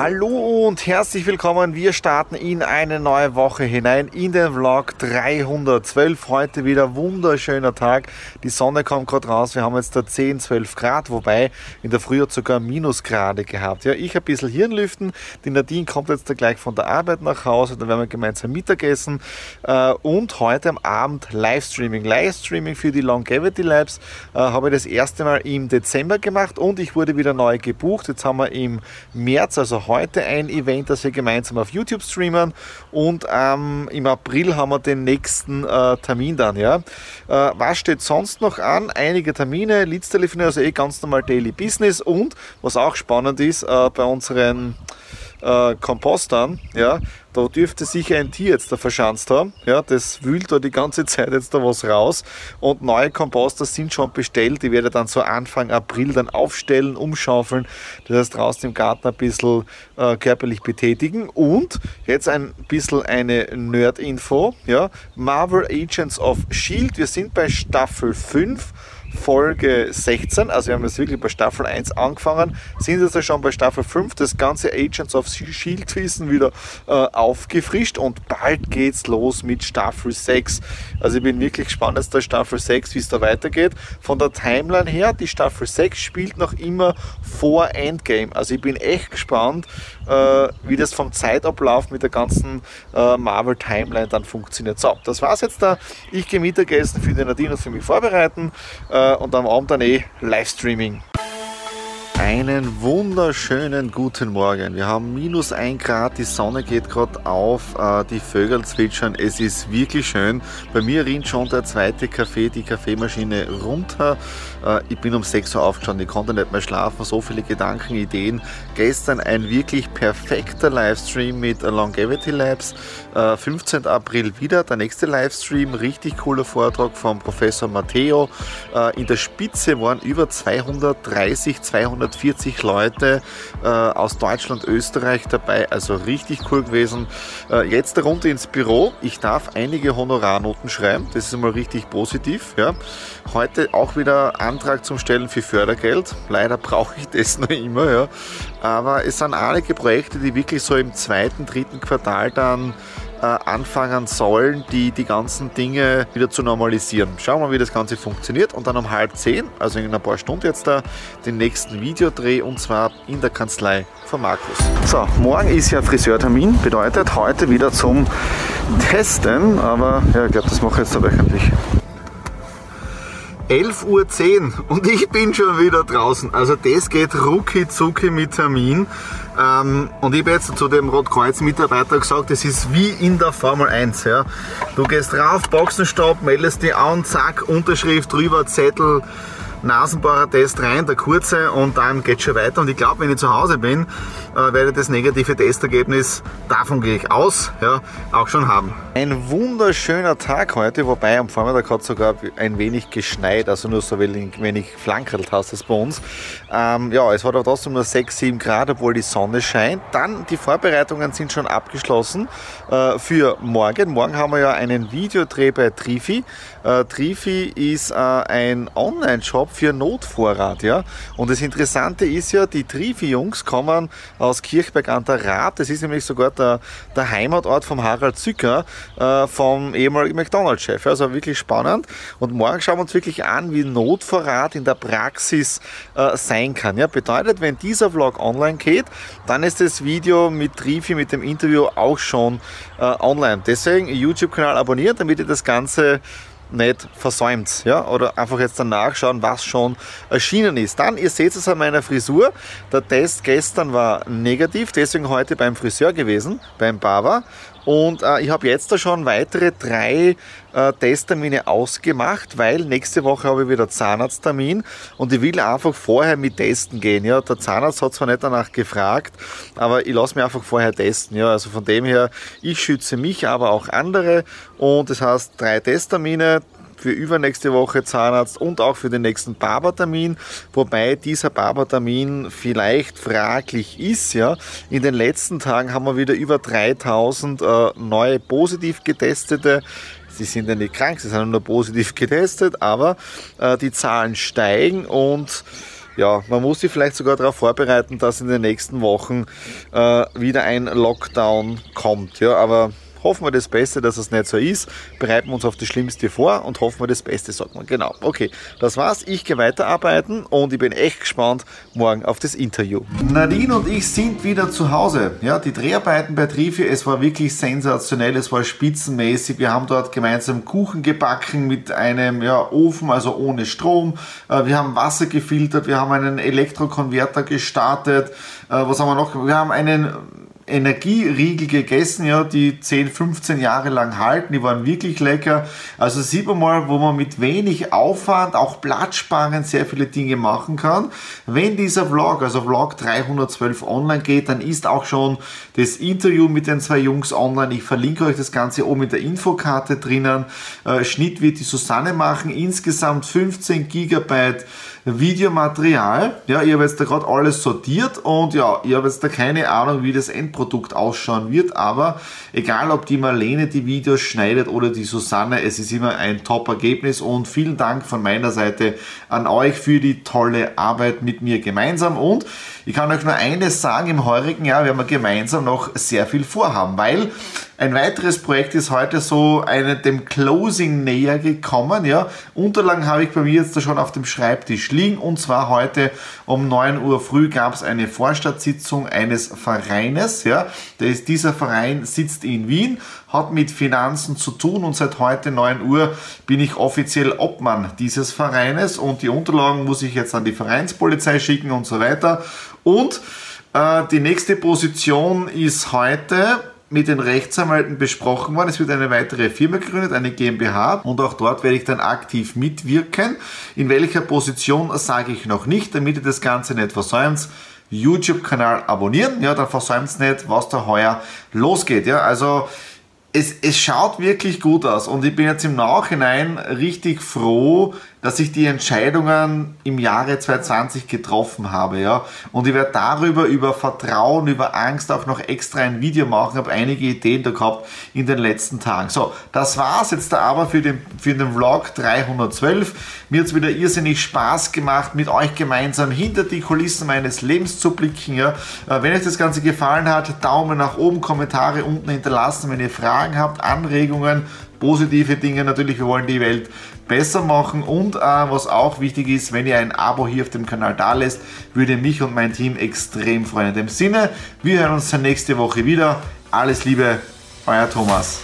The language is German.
Hallo und herzlich willkommen. Wir starten in eine neue Woche hinein in den Vlog 312. Heute wieder wunderschöner Tag. Die Sonne kommt gerade raus. Wir haben jetzt da 10, 12 Grad, wobei in der Früh hat sogar Minusgrade gehabt. Ja, ich ein bisschen Hirnlüften. Die Nadine kommt jetzt da gleich von der Arbeit nach Hause. Dann werden wir gemeinsam Mittagessen. Äh, und heute am Abend Livestreaming. Livestreaming für die Longevity Labs äh, habe ich das erste Mal im Dezember gemacht und ich wurde wieder neu gebucht. Jetzt haben wir im März, also heute ein Event, das wir gemeinsam auf YouTube streamen und ähm, im April haben wir den nächsten äh, Termin dann. Ja. Äh, was steht sonst noch an? Einige Termine, Leads telefonieren, also eh ganz normal Daily Business und was auch spannend ist, äh, bei unseren äh, Kompostern, ja, da dürfte sich ein Tier jetzt da verschanzt haben. Ja, das wühlt da die ganze Zeit jetzt da was raus. Und neue Komposter sind schon bestellt. Die werde ich dann so Anfang April dann aufstellen, umschaufeln. Das heißt, draußen im Garten ein bisschen äh, körperlich betätigen. Und jetzt ein bisschen eine Nerd-Info. Ja, Marvel Agents of Shield. Wir sind bei Staffel 5. Folge 16, also wir haben jetzt wirklich bei Staffel 1 angefangen, sind jetzt schon bei Staffel 5, das ganze Agents of Shield Wissen wieder äh, aufgefrischt und bald geht's los mit Staffel 6. Also ich bin wirklich gespannt jetzt der Staffel 6, wie es da weitergeht. Von der Timeline her, die Staffel 6 spielt noch immer vor Endgame. Also ich bin echt gespannt, äh, wie das vom Zeitablauf mit der ganzen äh, Marvel Timeline dann funktioniert. So, das war's jetzt da. Ich gehe Mittagessen für die Nadine und für mich vorbereiten. Äh, und am Abend dann eh Livestreaming. Einen wunderschönen guten Morgen. Wir haben minus ein Grad, die Sonne geht gerade auf, äh, die Vögel zwitschern. Es ist wirklich schön. Bei mir rinnt schon der zweite Kaffee, die Kaffeemaschine runter. Äh, ich bin um 6 Uhr aufgestanden, ich konnte nicht mehr schlafen, so viele Gedanken, Ideen. Gestern ein wirklich perfekter Livestream mit Longevity Labs. 15. Äh, April wieder der nächste Livestream, richtig cooler Vortrag vom Professor Matteo. In der Spitze waren über 230, 200 140 Leute äh, aus Deutschland, Österreich dabei, also richtig cool gewesen. Äh, jetzt Runde ins Büro. Ich darf einige Honorarnoten schreiben, das ist einmal richtig positiv. Ja. Heute auch wieder Antrag zum Stellen für Fördergeld. Leider brauche ich das noch immer, ja. Aber es sind einige Projekte, die wirklich so im zweiten, dritten Quartal dann äh, anfangen sollen, die, die ganzen Dinge wieder zu normalisieren. Schauen wir mal, wie das Ganze funktioniert und dann um halb zehn, also in ein paar Stunden jetzt da, den nächsten Videodreh und zwar in der Kanzlei von Markus. So, morgen ist ja Friseurtermin, bedeutet heute wieder zum Testen, aber ja, ich glaube, das mache ich jetzt wöchentlich. 11.10 Uhr und ich bin schon wieder draußen. Also das geht rucki zucki mit Termin. Ähm, und ich habe jetzt zu dem Rotkreuz-Mitarbeiter gesagt, das ist wie in der Formel 1. Ja. Du gehst rauf, Boxenstopp, meldest dich an, zack, Unterschrift drüber, Zettel, Nasenbohrer-Test rein, der kurze und dann geht schon weiter. Und ich glaube, wenn ich zu Hause bin, äh, werde ich das negative Testergebnis, davon gehe ich aus, ja, auch schon haben. Ein wunderschöner Tag heute, wobei am Vormittag hat sogar ein wenig geschneit, also nur so wenig, wenig flankert hast es bei uns. Ähm, ja, es hat aber trotzdem nur 6, 7 Grad, obwohl die Sonne scheint. Dann die Vorbereitungen sind schon abgeschlossen äh, für morgen. Morgen haben wir ja einen Videodreh bei Trifi. Äh, Trifi ist äh, ein Online-Shop für Notvorrat. Ja? Und das Interessante ist ja, die Trifi-Jungs kommen aus Kirchberg an der Rath. Das ist nämlich sogar der, der Heimatort vom Harald Zücker, äh, vom ehemaligen McDonalds-Chef. Also wirklich spannend. Und morgen schauen wir uns wirklich an, wie Notvorrat in der Praxis äh, sein kann. Ja? Bedeutet, wenn dieser Vlog online geht, dann ist das Video mit Trifi, mit dem Interview auch schon äh, online. Deswegen YouTube-Kanal abonnieren, damit ihr das Ganze nicht versäumt. Ja? Oder einfach jetzt dann nachschauen, was schon erschienen ist. Dann, ihr seht es an meiner Frisur. Der Test gestern war negativ, deswegen heute beim Friseur gewesen, beim Barber. Und äh, ich habe jetzt da schon weitere drei äh, Testtermine ausgemacht, weil nächste Woche habe ich wieder Zahnarzttermin und ich will einfach vorher mit testen gehen. Ja, der Zahnarzt hat zwar nicht danach gefragt, aber ich lasse mich einfach vorher testen. Ja, also von dem her, ich schütze mich, aber auch andere und das heißt drei Testtermine, für übernächste Woche Zahnarzt und auch für den nächsten Barbertermin, wobei dieser Barbertermin vielleicht fraglich ist. Ja. In den letzten Tagen haben wir wieder über 3000 äh, neue positiv getestete Sie sind ja nicht krank, sie sind nur positiv getestet, aber äh, die Zahlen steigen und ja, man muss sich vielleicht sogar darauf vorbereiten, dass in den nächsten Wochen äh, wieder ein Lockdown kommt. Ja, aber hoffen wir das Beste, dass es nicht so ist, bereiten wir uns auf das Schlimmste vor und hoffen wir das Beste, sagt man. Genau, okay, das war's. Ich gehe weiterarbeiten und ich bin echt gespannt morgen auf das Interview. Nadine und ich sind wieder zu Hause. Ja, die Dreharbeiten bei Trifi, es war wirklich sensationell, es war spitzenmäßig. Wir haben dort gemeinsam Kuchen gebacken mit einem ja, Ofen, also ohne Strom. Äh, wir haben Wasser gefiltert, wir haben einen Elektrokonverter gestartet. Äh, was haben wir noch? Wir haben einen Energieriegel gegessen, ja, die 10, 15 Jahre lang halten. Die waren wirklich lecker. Also sieht man mal, wo man mit wenig Aufwand, auch platzsparend sehr viele Dinge machen kann. Wenn dieser Vlog, also Vlog 312 online geht, dann ist auch schon das Interview mit den zwei Jungs online. Ich verlinke euch das Ganze oben in der Infokarte drinnen. Äh, Schnitt wird die Susanne machen. Insgesamt 15 Gigabyte Videomaterial. Ja, ich habe jetzt da gerade alles sortiert und ja, ich habe jetzt da keine Ahnung, wie das Endprodukt ausschauen wird, aber egal ob die Marlene die Videos schneidet oder die Susanne, es ist immer ein Top-Ergebnis und vielen Dank von meiner Seite an euch für die tolle Arbeit mit mir gemeinsam und ich kann euch nur eines sagen, im heurigen Jahr werden wir gemeinsam noch sehr viel vorhaben, weil ein weiteres Projekt ist heute so eine, dem Closing näher gekommen. Ja. Unterlagen habe ich bei mir jetzt da schon auf dem Schreibtisch liegen und zwar heute um 9 Uhr früh gab es eine Vorstandssitzung eines Vereines. Ja. Ist, dieser Verein sitzt in Wien, hat mit Finanzen zu tun und seit heute 9 Uhr bin ich offiziell Obmann dieses Vereines und die Unterlagen muss ich jetzt an die Vereinspolizei schicken und so weiter. Und äh, die nächste Position ist heute mit den Rechtsanwälten besprochen worden. Es wird eine weitere Firma gegründet, eine GmbH und auch dort werde ich dann aktiv mitwirken. In welcher Position sage ich noch nicht, damit ihr das Ganze nicht versäumt. YouTube-Kanal abonnieren, ja, dann versäumt es nicht, was da heuer losgeht. Ja, also es, es schaut wirklich gut aus und ich bin jetzt im Nachhinein richtig froh, dass ich die Entscheidungen im Jahre 2020 getroffen habe, ja. Und ich werde darüber, über Vertrauen, über Angst auch noch extra ein Video machen, habe einige Ideen da gehabt in den letzten Tagen. So, das war's jetzt aber für den, für den Vlog 312. Mir hat's wieder irrsinnig Spaß gemacht, mit euch gemeinsam hinter die Kulissen meines Lebens zu blicken, ja. Äh, wenn euch das Ganze gefallen hat, Daumen nach oben, Kommentare unten hinterlassen, wenn ihr Fragen habt, Anregungen, positive Dinge natürlich, wir wollen die Welt besser machen und äh, was auch wichtig ist, wenn ihr ein Abo hier auf dem Kanal da lässt, würde mich und mein Team extrem freuen. In dem Sinne, wir hören uns dann nächste Woche wieder. Alles Liebe, euer Thomas.